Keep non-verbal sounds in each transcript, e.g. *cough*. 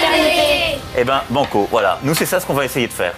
fraternité. Eh ben, banco, voilà. Nous, c'est ça ce qu'on va essayer de faire.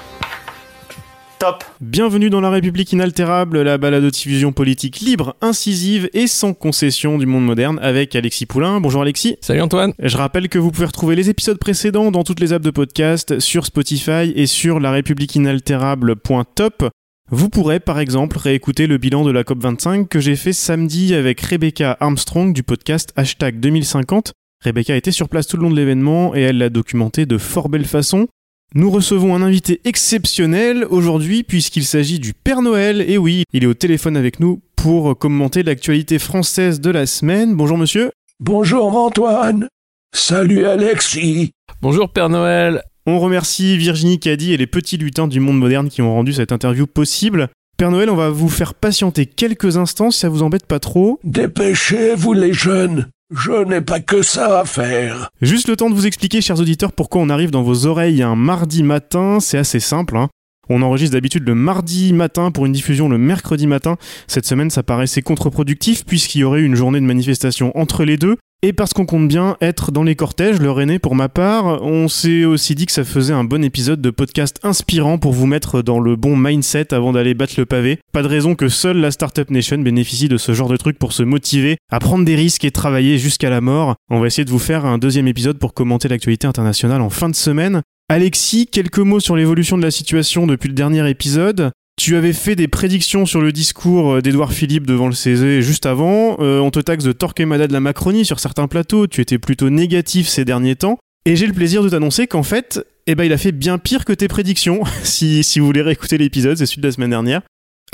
Top Bienvenue dans La République inaltérable, la balado-diffusion politique libre, incisive et sans concession du monde moderne avec Alexis Poulain. Bonjour Alexis. Salut Antoine. Je rappelle que vous pouvez retrouver les épisodes précédents dans toutes les apps de podcast, sur Spotify et sur la république inaltérable.top. Vous pourrez par exemple réécouter le bilan de la COP25 que j'ai fait samedi avec Rebecca Armstrong du podcast hashtag 2050. Rebecca était sur place tout le long de l'événement et elle l'a documenté de fort belle façon. Nous recevons un invité exceptionnel aujourd'hui puisqu'il s'agit du Père Noël. Et oui, il est au téléphone avec nous pour commenter l'actualité française de la semaine. Bonjour monsieur. Bonjour Antoine. Salut Alexis. Bonjour Père Noël. On remercie Virginie Caddy et les petits lutins du monde moderne qui ont rendu cette interview possible. Père Noël, on va vous faire patienter quelques instants si ça vous embête pas trop. Dépêchez-vous les jeunes. Je n'ai pas que ça à faire. Juste le temps de vous expliquer, chers auditeurs, pourquoi on arrive dans vos oreilles un mardi matin. C'est assez simple. Hein. On enregistre d'habitude le mardi matin pour une diffusion le mercredi matin. Cette semaine, ça paraissait contre-productif puisqu'il y aurait une journée de manifestation entre les deux. Et parce qu'on compte bien être dans les cortèges, leur aîné pour ma part, on s'est aussi dit que ça faisait un bon épisode de podcast inspirant pour vous mettre dans le bon mindset avant d'aller battre le pavé. Pas de raison que seule la Startup Nation bénéficie de ce genre de truc pour se motiver à prendre des risques et travailler jusqu'à la mort. On va essayer de vous faire un deuxième épisode pour commenter l'actualité internationale en fin de semaine. Alexis, quelques mots sur l'évolution de la situation depuis le dernier épisode. Tu avais fait des prédictions sur le discours d'Edouard Philippe devant le CESE juste avant. Euh, on te taxe de Torquemada de la Macronie sur certains plateaux. Tu étais plutôt négatif ces derniers temps. Et j'ai le plaisir de t'annoncer qu'en fait, eh ben, il a fait bien pire que tes prédictions. *laughs* si, si vous voulez réécouter l'épisode, c'est celui de la semaine dernière.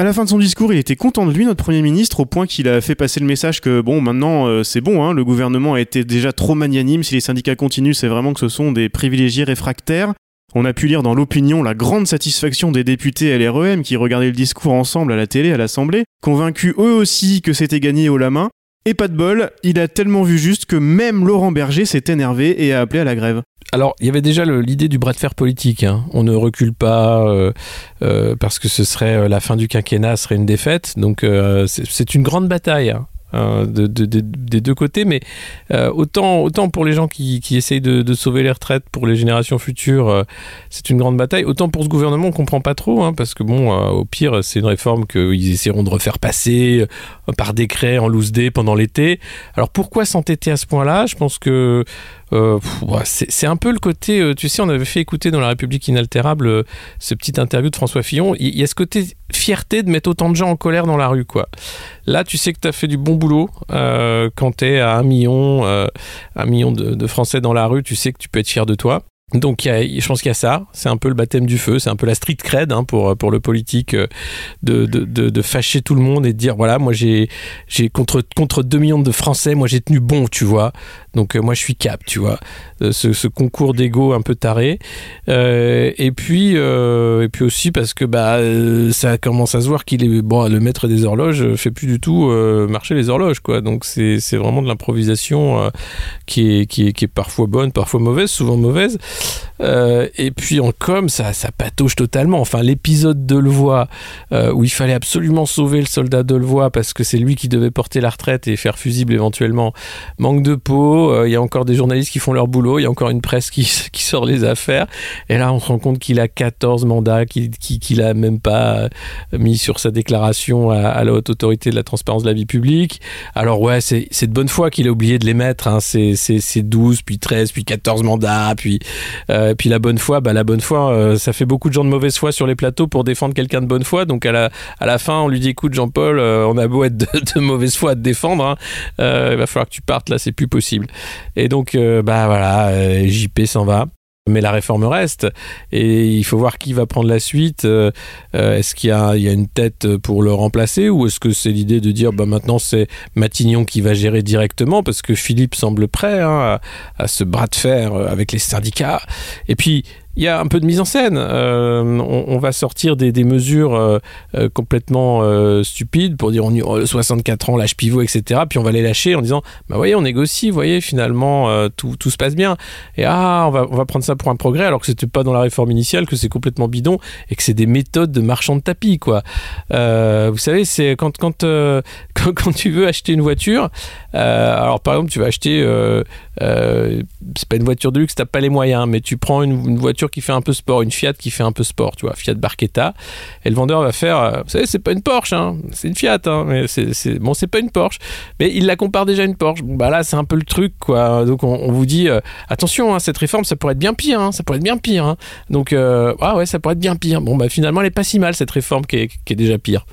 À la fin de son discours, il était content de lui, notre Premier ministre, au point qu'il a fait passer le message que, bon, maintenant, euh, c'est bon, hein, le gouvernement a été déjà trop magnanime, si les syndicats continuent, c'est vraiment que ce sont des privilégiés réfractaires. On a pu lire dans l'opinion la grande satisfaction des députés LREM qui regardaient le discours ensemble à la télé, à l'Assemblée, convaincus eux aussi que c'était gagné haut la main. Et pas de bol, il a tellement vu juste que même Laurent Berger s'est énervé et a appelé à la grève. Alors, il y avait déjà l'idée du bras de fer politique. Hein. On ne recule pas euh, euh, parce que ce serait euh, la fin du quinquennat, serait une défaite. Donc, c'est une grande bataille. Hein. Euh, de, de, de, des deux côtés, mais euh, autant, autant pour les gens qui, qui essayent de, sauver les retraites pour les générations futures, euh, c'est une grande bataille. Autant pour ce gouvernement, on comprend pas trop, hein, parce que bon, au pire, c'est une réforme qu'ils essaieront de refaire passer par décret en loose day pendant l'été. Alors pourquoi s'entêter à ce point-là? Je pense que c'est un peu le côté, tu sais, on avait fait écouter dans La République inaltérable ce petit interview de François Fillon. Il y, a ce côté fierté de mettre autant de gens en colère dans la rue, quoi. Là, tu sais que tu as fait du bon boulot quand tu es à un million, de, de Français dans la rue. Tu sais que tu peux être fier de toi. Donc y a, je pense qu'il y a ça, c'est un peu le baptême du feu, c'est un peu la street cred hein, pour, pour le politique de, de, de, de, fâcher tout le monde et de dire voilà moi j'ai contre contre 2 millions de Français moi j'ai tenu bon tu vois. Donc moi je suis cap tu vois. Ce, ce concours d'ego un peu taré. Euh, et puis euh, et puis aussi parce que bah ça commence à se voir qu'il est bon le maître des horloges fait plus du tout euh, marcher les horloges quoi. Donc c'est c'est vraiment de l'improvisation qui est, qui est qui est parfois bonne parfois mauvaise souvent mauvaise euh, et puis en com, ça, ça patauge totalement. Enfin, l'épisode de Levoix, euh, où il fallait absolument sauver le soldat de Levoix parce que c'est lui qui devait porter la retraite et faire fusible éventuellement, manque de peau. Euh, il y a encore des journalistes qui font leur boulot, il y a encore une presse qui, *laughs* qui sort les affaires. Et là, on se rend compte qu'il a 14 mandats, qu'il qu'il a même pas mis sur sa déclaration à, à, la haute autorité de la transparence de la vie publique. Alors ouais, c'est de bonne foi qu'il a oublié de les mettre. Hein. C'est 12, puis 13, puis 14 mandats, puis euh, puis la bonne foi, bah, la bonne foi, euh, ça fait beaucoup de gens de mauvaise foi sur les plateaux pour défendre quelqu'un de bonne foi. Donc à la, à la fin, on lui dit écoute Jean-Paul, euh, on a beau être de, *laughs* de, mauvaise foi à te défendre, hein, il va falloir que tu partes là, c'est plus possible. Et donc bah voilà, JP s'en va mais la réforme reste et il faut voir qui va prendre la suite. Euh, est-ce qu'il y a, il y a une tête pour le remplacer ou est-ce que c'est l'idée de dire bah maintenant c'est Matignon qui va gérer directement parce que Philippe semble prêt hein, à, à, ce bras de fer avec les syndicats et puis il y a un peu de mise en scène. Euh, on, va sortir des, mesures euh, euh complètement stupides pour dire on y, 64 ans, l'âge pivot, etc. Puis on va les lâcher en disant bah voyez, on négocie, vous voyez, finalement tout, tout, se passe bien. Et ah, on va, on va prendre ça pour un progrès alors que c'était pas dans la réforme initiale, que c'est complètement bidon et que c'est des méthodes de marchand de tapis, quoi. vous savez, c'est quand, quand, *laughs* quand, quand, tu veux acheter une voiture, alors par exemple, tu vas acheter, c'est pas une voiture de luxe, t'as pas les moyens, mais tu prends une, une voiture qui fait un peu sport, une Fiat qui fait un peu sport, tu vois, Fiat Barchetta, et le vendeur va faire, euh, c'est pas une Porsche, hein, c'est une Fiat, hein, mais c'est bon, c'est pas une Porsche, mais il la compare déjà à une Porsche. Bah là, c'est un peu le truc, quoi. Donc on, vous dit, euh, attention, hein, cette réforme, ça pourrait être bien pire, ça pourrait être bien pire. Donc euh, ah ouais, ça pourrait être bien pire. Bon bah finalement, elle est pas si mal cette réforme qui est, déjà pire.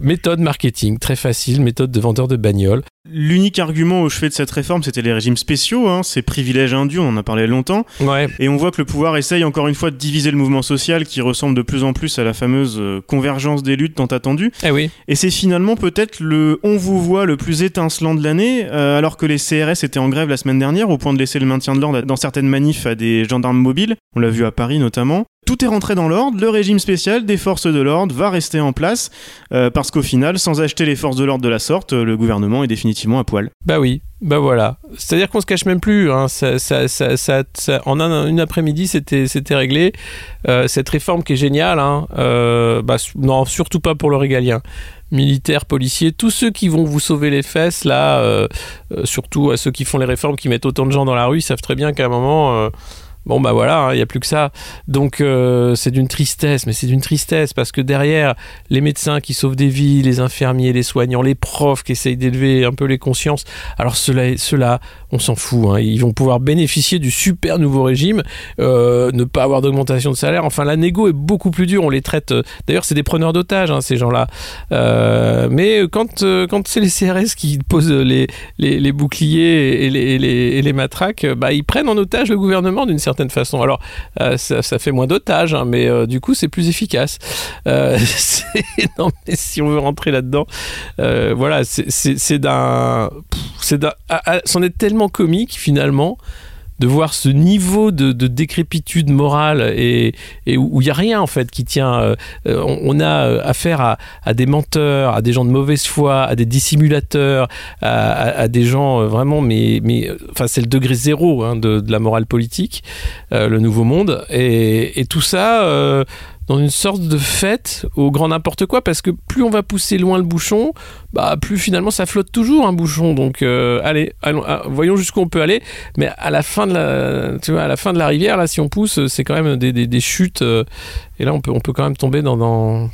Méthode marketing très facile, méthode de vendeur de bagnole. L'unique argument au chevet de cette réforme, c'était les régimes spéciaux, hein, ces privilèges indus, on en a parlé longtemps. Ouais. Et on voit que le pouvoir essaye encore une fois de diviser le mouvement social qui ressemble de plus en plus à la fameuse euh, convergence des luttes tant attendue. Eh oui. Et c'est finalement peut-être le on vous voit le plus étincelant de l'année, euh, alors que les CRS étaient en grève la semaine dernière au point de laisser le maintien de l'ordre dans certaines manifs à des gendarmes mobiles. On l'a vu à Paris notamment tout est rentré dans l'ordre, le régime spécial des forces de l'ordre va rester en place, euh, parce qu'au final, sans acheter les forces de l'ordre de la sorte, le gouvernement est définitivement à poil. Bah oui, bah voilà. C'est-à-dire qu'on se cache même plus. Hein. En un, une après-midi, c'était, réglé. Euh, cette réforme qui est géniale, hein, euh, bah, non, surtout pas pour le régalien. Militaires, policiers, tous ceux qui vont vous sauver les fesses, là, euh, euh, surtout à ceux qui font les réformes, qui mettent autant de gens dans la rue, ils savent très bien qu'à un moment euh, Bon bah voilà, il hein, n'y a plus que ça. Donc euh, c'est d'une tristesse, mais c'est d'une tristesse parce que derrière les médecins qui sauvent des vies, les infirmiers, les soignants, les profs qui essayent d'élever un peu les consciences, alors ceux-là, ceux on s'en fout. Hein, ils vont pouvoir bénéficier du super nouveau régime, euh, ne pas avoir d'augmentation de salaire. Enfin la négo est beaucoup plus dure. On les traite. Euh, d'ailleurs c'est des preneurs d'otages hein, ces gens-là. Mais quand c'est les CRS qui posent les boucliers et les matraques, bah ils prennent en otage le gouvernement d'une certaine certaine façon. Alors, euh, ça, ça, fait moins d'otages, hein, mais euh, du coup, c'est plus efficace. Euh, *laughs* non, mais si on veut rentrer là-dedans, euh, voilà, c'est d'un. C'en est tellement comique, finalement de voir ce niveau de, de décrépitude morale et, où il n'y a rien en fait qui tient. Euh, on, on, a affaire à, des menteurs, à des gens de mauvaise foi, à des dissimulateurs, à, des gens vraiment, mais, enfin c'est le degré zéro hein, de, la morale politique, euh, le nouveau monde, et, tout ça. Euh, dans une sorte de fête au grand n'importe quoi parce que plus on va pousser loin le bouchon, bah plus finalement ça flotte toujours un bouchon. Donc euh, allez, allons, ah, voyons jusqu'où on peut aller. Mais à la fin de la, tu la rivière, là, si on pousse, c'est quand même des, chutes. Euh, et là, on peut, on peut quand même tomber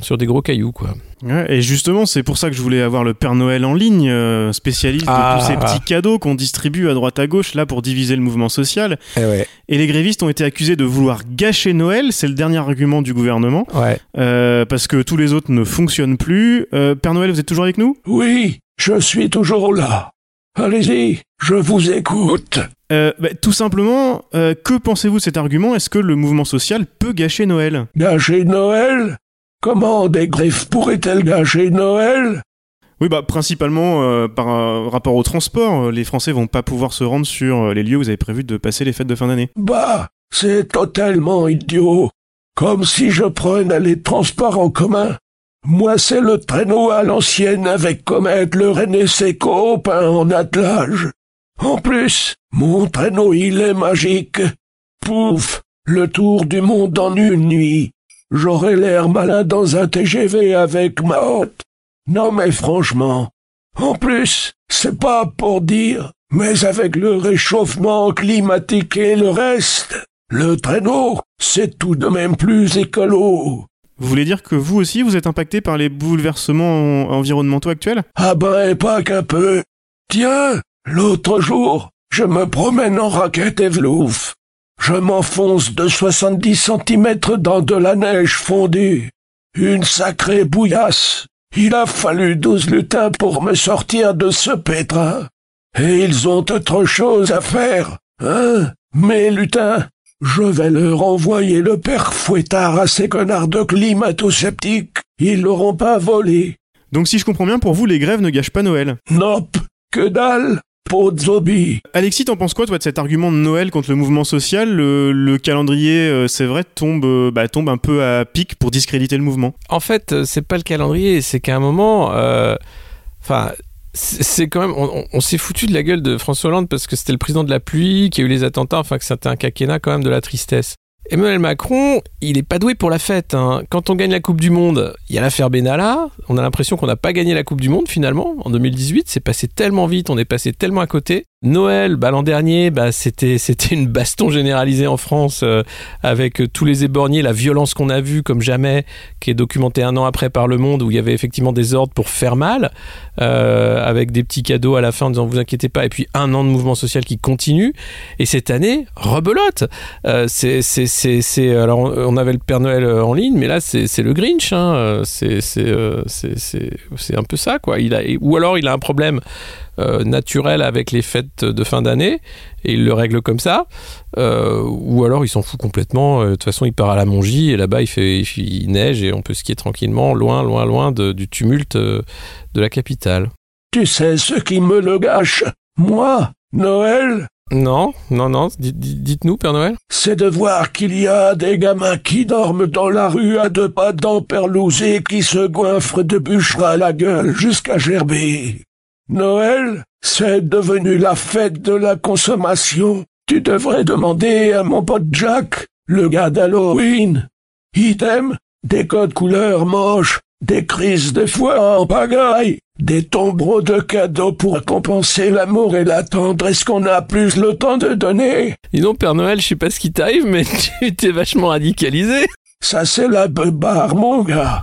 sur des gros cailloux, quoi. Ouais, et justement, c'est pour ça que je voulais avoir le Père Noël en ligne, euh, spécialiste ah, de tous ces petits cadeaux qu'on distribue à droite à gauche, là, pour diviser le mouvement social. Et, ouais. et les grévistes ont été accusés de vouloir gâcher Noël, c'est le dernier argument du gouvernement. Ouais. Euh, parce que tous les autres ne fonctionnent plus. Euh, Père Noël, vous êtes toujours avec nous? Oui, je suis toujours là. Allez-y, je vous écoute. Euh, bah, tout simplement, euh, que pensez-vous de cet argument? Est-ce que le mouvement social peut gâcher Noël? Gâcher Noël? Comment des griffes pourraient-elles gâcher Noël? Oui, bah principalement euh, par euh, rapport au transport. Les Français vont pas pouvoir se rendre sur les lieux où vous avez prévu de passer les fêtes de fin d'année. Bah, c'est totalement idiot. Comme si je prenais les transports en commun. Moi, c'est le traîneau à l'ancienne avec Comète, le René Seco peint en attelage. En plus, mon traîneau il est magique. Pouf, le tour du monde en une nuit. J'aurais l'air malin dans un TGV avec ma hôte. Non mais franchement. En plus, c'est pas pour dire, mais avec le réchauffement climatique et le reste, le traîneau, c'est tout de même plus écolo. Vous voulez dire que vous aussi, vous êtes impacté par les bouleversements environnementaux actuels? Ah ben, pas qu'un peu. Tiens, l'autre jour, je me promène en raquette et vlouf. Je m'enfonce de 70 centimètres dans de la neige fondue. Une sacrée bouillasse. Il a fallu douze lutins pour me sortir de ce pétrin. Et ils ont autre chose à faire, hein, mes lutins je vais leur envoyer le père fouettard à ces connards de climato-sceptiques. Ils l'auront pas volé. Donc si je comprends bien, pour vous, les grèves ne gâchent pas Noël Nope, que dalle Pozzobi. Alexis, t'en penses quoi, toi, de cet argument de Noël contre le mouvement social? Le, le calendrier, euh, c'est vrai, tombe, euh, bah, tombe un peu à pic pour discréditer le mouvement En fait, euh, c'est pas le calendrier, c'est qu'à un moment, enfin. c'est c'est quand même, on, on s'est foutu de la gueule de François Hollande parce que c'était le président de la pluie, qui a eu les attentats, enfin que c'était un quinquennat quand même de la tristesse. Emmanuel Macron, il est pas doué pour la fête. hein. Quand on gagne la Coupe du Monde, il y a l'affaire Benalla. On a l'impression qu'on n'a pas gagné la Coupe du Monde finalement en 2018. C'est passé tellement vite, on est passé tellement à côté. Noël, bah, l'an dernier, bah, c'était *laughs* c'était une baston généralisée en France euh, avec euh, tous les éborgnés, la violence qu'on a vue comme jamais, qui est documentée un an après par Le Monde, où il y avait effectivement des ordres pour faire mal, euh, avec des petits cadeaux à la fin en disant vous inquiétez pas, et puis un an de mouvement social qui continue. Et cette année, rebelote. C'est c'est alors on, avait le Père Noël en ligne, mais là c'est le Grinch. Hein. C'est c'est un peu ça quoi. Il a ou alors il a un problème euh, naturel avec les fêtes de fin d'année et il le règle comme ça, euh, ou alors il s'en fout complètement. euh, De toute façon, il part à la Mongie et là-bas il fait, il, neige et on peut skier tranquillement, loin, loin, loin de- du tumulte euh, de la capitale. Tu sais ce qui me le gâche? Moi, Noël, Non, non, non. dites- dites- Dites-nous, Père Noël. c'est de voir qu'il y a des gamins qui dorment dans la rue à deux pas d'Amperlousé qui se goinfrent de bûcheres à la gueule jusqu'à gerber. Noël, c'est devenu la fête de la consommation. Tu devrais demander à mon pote Jack, le gars d'Halloween. Idem, des codes couleurs moches, des crises de foi en pagaille, des tombereaux de cadeaux pour compenser l'amour et la tendresse qu'on a plus le temps de donner. Dis donc, Père Noël, je sais pas ce qui t'arrive, mais *laughs* tu t'es vachement radicalisé. Ça, c'est la beubare, mon gars.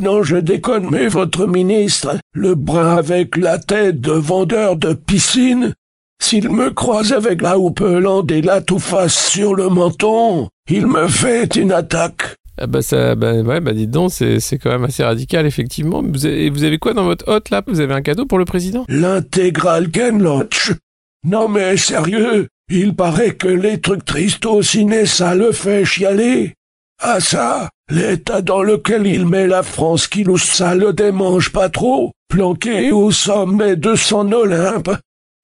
Non, je déconne, mais votre ministre, le brun avec la tête de vendeur de piscine, s'il me croise avec la houppelande et la toufface sur le menton, il me fait une attaque. Ah bah ça, bah ouais, bah dites donc, c'est c'est quand même assez radical, effectivement. Vous avez, vous avez quoi dans votre hôte là? Vous avez un cadeau pour le président? L'intégral Ken Loach. Non mais sérieux, il paraît que les trucs tristes au ciné, ça le fait chialer. Ah ça, l'état dans lequel il met la France qui nous ça le démange pas trop, planqué au sommet de son Olympe.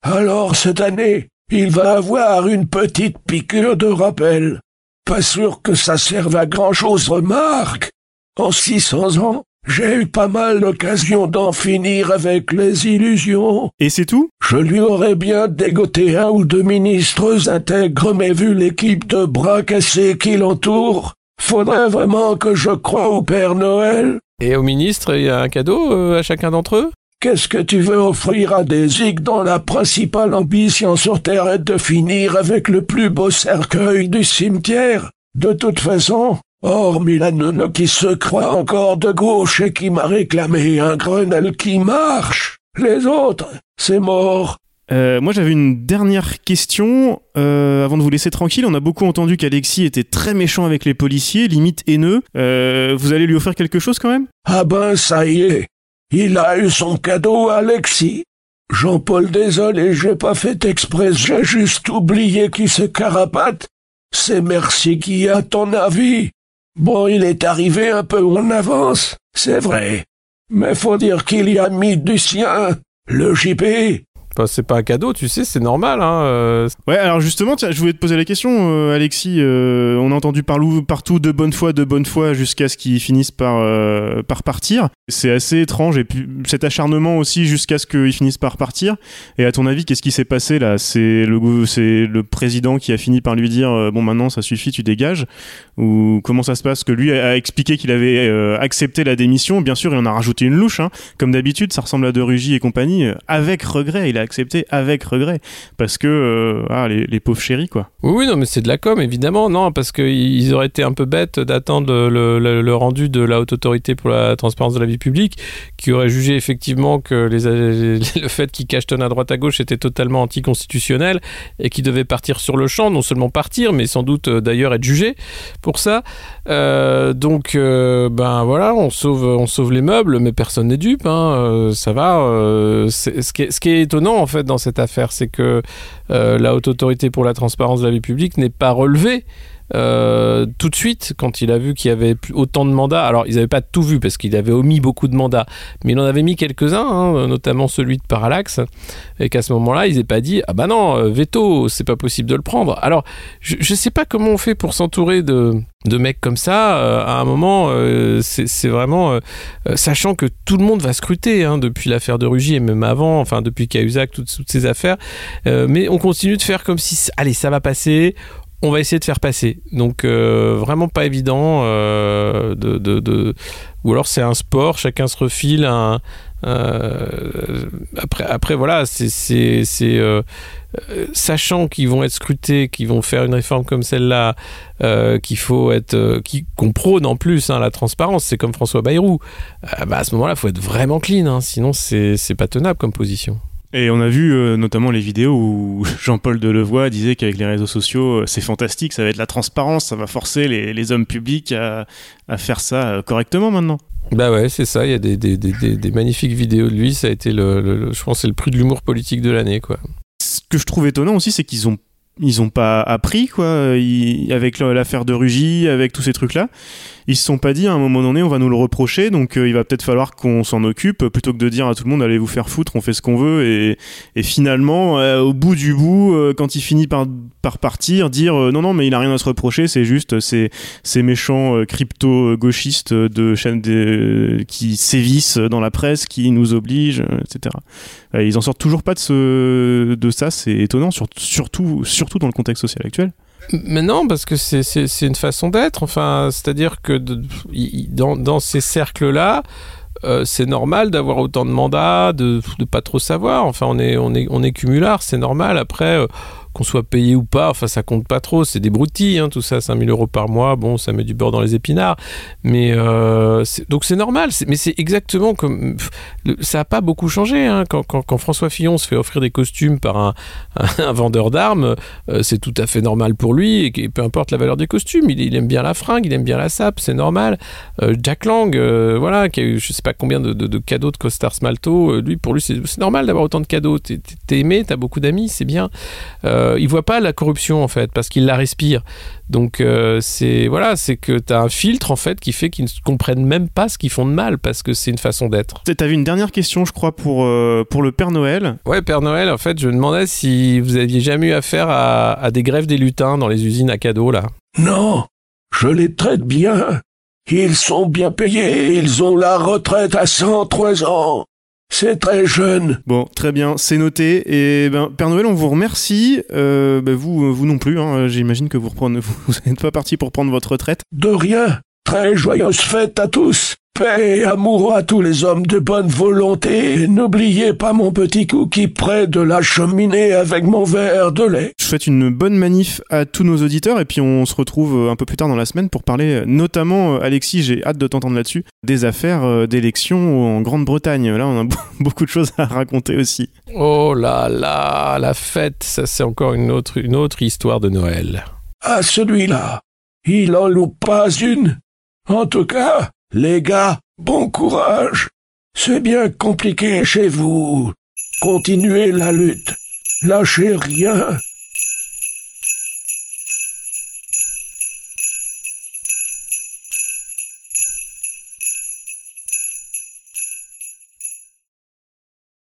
Alors cette année, il va avoir une petite piqûre de rappel. Pas sûr que ça serve à grand chose, remarque. En 600 ans, j'ai eu pas mal d'occasions d'en finir avec les illusions. Et c'est tout? Je lui aurais bien dégoté un ou deux ministres intègres, mais vu l'équipe de bras cassés qui l'entoure, faudrait vraiment que je croie au Père Noël. Et au ministre, il y a un cadeau euh, à chacun d'entre eux? Qu'est-ce que tu veux offrir à des zigs dont la principale ambition sur Terre est de finir avec le plus beau cercueil du cimetière? De toute façon, hormis la nonne qui se croit encore de gauche et qui m'a réclamé un Grenelle qui marche, les autres, c'est mort. Euh, moi j'avais une dernière question euh, avant de vous laisser tranquille. On a beaucoup entendu qu'Alexis était très méchant avec les policiers, limite haineux. Euh, vous allez lui offrir quelque chose quand même? Ah ben ça y est, il a eu son cadeau, Alexis. Jean-Paul, désolé, j'ai pas fait exprès, j'ai juste oublié qui se carapate. C'est merci qui a ton avis. Bon, il est arrivé un peu en avance, c'est vrai. Mais faut dire qu'il y a mis du sien. Le JP, C'est pas un cadeau, tu sais, c'est normal. Hein, euh, Ouais, alors justement, je voulais te poser la question, euh, Alexis. euh, on a entendu partout de bonne foi, de bonne foi, jusqu'à ce qu'ils finissent par, par partir. C'est assez étrange, et puis cet acharnement aussi jusqu'à ce qu'ils finissent par partir. Et à ton avis, qu'est-ce qui s'est passé là? C'est le, président qui a fini par lui dire Bon, maintenant, ça suffit, tu dégages? Ou comment ça se passe? Que lui a expliqué qu'il avait accepté la démission. Bien sûr, il en a rajouté une louche. Hein. Comme d'habitude, ça ressemble à De Rugy et compagnie. Avec regret, il a accepté avec regret. Parce que, euh, ah, les, pauvres chéris, quoi. Oui, non, mais c'est de la com, évidemment. Non, parce qu'ils auraient été un peu bêtes d'attendre le, le- rendu de la Haute Autorité pour la transparence de la vie publique, qui aurait jugé effectivement que le fait qu'ils cachetonnent à droite à gauche était totalement anticonstitutionnel et qu'ils devaient partir sur le champ, non seulement partir, mais sans doute euh, d'ailleurs être jugés pour ça. Euh, donc, ben voilà, on sauve, on sauve les meubles, mais personne n'est dupe. Hein, ça va. ce, qui ce qui est étonnant en fait dans cette affaire, c'est que euh, la haute autorité pour la transparence de la vie publique n'est pas relevée euh, tout de suite quand il a vu qu'il y avait autant de mandats. Alors ils n'avaient pas tout vu parce qu'il avait omis beaucoup de mandats, mais il en avait mis quelques-uns, hein, notamment celui de Parallax, et qu'à ce moment-là ils n'aient pas dit ah bah non euh, veto c'est pas possible de le prendre. Alors je, ne sais pas comment on fait pour s'entourer de de mecs comme ça, euh, à un moment, c'est vraiment sachant que tout le monde va scruter hein, depuis l'affaire de Rugy et même avant, enfin depuis Cahuzac, toutes, toutes ces affaires, mais on continue de faire comme si allez ça va passer, on va essayer de faire passer. Donc euh, vraiment pas évident euh, ou alors c'est un sport, chacun se refile un euh, après voilà c'est sachant qu'ils vont être scrutés, qu'ils vont faire une réforme comme celle-là, qu'il faut être qu'on prône en plus hein, la transparence, c'est comme François Bayrou. bah à ce moment-là, il faut être vraiment clean, hein, sinon c'est pas tenable comme position. Et on a vu euh, notamment les vidéos où *laughs* Jean-Paul Delevoye disait qu'avec les réseaux sociaux, euh, c'est fantastique, ça va être la transparence, ça va forcer les, hommes publics à, faire ça euh, correctement maintenant. Bah ouais, c'est ça, il y a des, magnifiques vidéos de lui, ça a été le, je pense c'est le prix de l'humour politique de l'année quoi. Ce que je trouve étonnant aussi, c'est qu'ils ont ils ont pas appris quoi avec l'affaire de Rugy avec tous ces trucs là ils se sont pas dit à un moment donné on va nous le reprocher donc euh, il va peut-être falloir qu'on s'en occupe plutôt que de dire à tout le monde allez vous faire foutre on fait ce qu'on veut et, et finalement euh, au bout du bout euh, quand il finit par, par partir dire non non mais il a rien à se reprocher c'est juste ces, ces méchants crypto gauchistes de chaînes qui sévissent dans la presse qui nous obligent etc ils en sortent toujours pas de, ce, de ça c'est étonnant surtout, surtout dans le contexte social actuel mais non, parce que c'est une façon d'être. Enfin, c'est-à-dire que dans, ces cercles-là, euh, c'est normal d'avoir autant de mandats, de ne pas trop savoir. Enfin, on est, on cumulard, c'est normal. Après, euh, qu'on soit payé ou pas, enfin ça compte pas trop, c'est des broutilles, hein, tout ça, 5000 euros par mois, bon, ça met du beurre dans les épinards, mais euh, donc c'est normal, mais c'est exactement comme, ça a pas beaucoup changé, hein, quand, François Fillon se fait offrir des costumes par *laughs* un, vendeur d'armes, euh, c'est tout à fait normal pour lui, et, peu importe la valeur des costumes, il, aime bien la fringue, il aime bien la sape, c'est normal. Euh, Jack Lang, voilà, qui a eu je sais pas combien de, de, cadeaux de costard smalto, lui, pour lui, c'est normal d'avoir autant de cadeaux, t'es aimé, t'as beaucoup d'amis, c'est bien. Il voit pas la corruption en fait parce qu'il la respire. Donc euh, c'est voilà, c'est que tu as un filtre en fait qui fait qu'ils ne comprennent même pas ce qu'ils font de mal parce que c'est une façon d'être. Tu avais une dernière question, je crois, pour euh, pour le Père Noël. Ouais, Père Noël. En fait, je me demandais si vous aviez jamais eu affaire à, à des grèves des lutins dans les usines à cadeaux là. Non, je les traite bien. Ils sont bien payés, ils ont la retraite à 103 ans. C'est très jeune. Bon, très bien, c'est noté. Et ben, Père Noël, on vous remercie. Euh, ben, vous, vous non plus. Hein. J'imagine que vous reprenez, *laughs* vous n'êtes pas parti pour prendre votre retraite. De rien. Très joyeuse fête à tous. Paix et amour à tous les hommes de bonne volonté. N'oubliez pas mon petit cookie près de la cheminée avec mon verre de lait. Je souhaite une bonne manif à tous nos auditeurs et puis on se retrouve un peu plus tard dans la semaine pour parler notamment, Alexis, j'ai hâte de t'entendre là-dessus, des affaires euh, d'élection en Grande-Bretagne. Là, on a *laughs* beaucoup de choses à raconter aussi. Oh là là, la fête, ça c'est encore une autre, une autre histoire de Noël. Ah, celui-là, il en loupe pas une. En tout cas, les gars, bon courage. C'est bien compliqué chez vous. Continuez la lutte. Lâchez rien.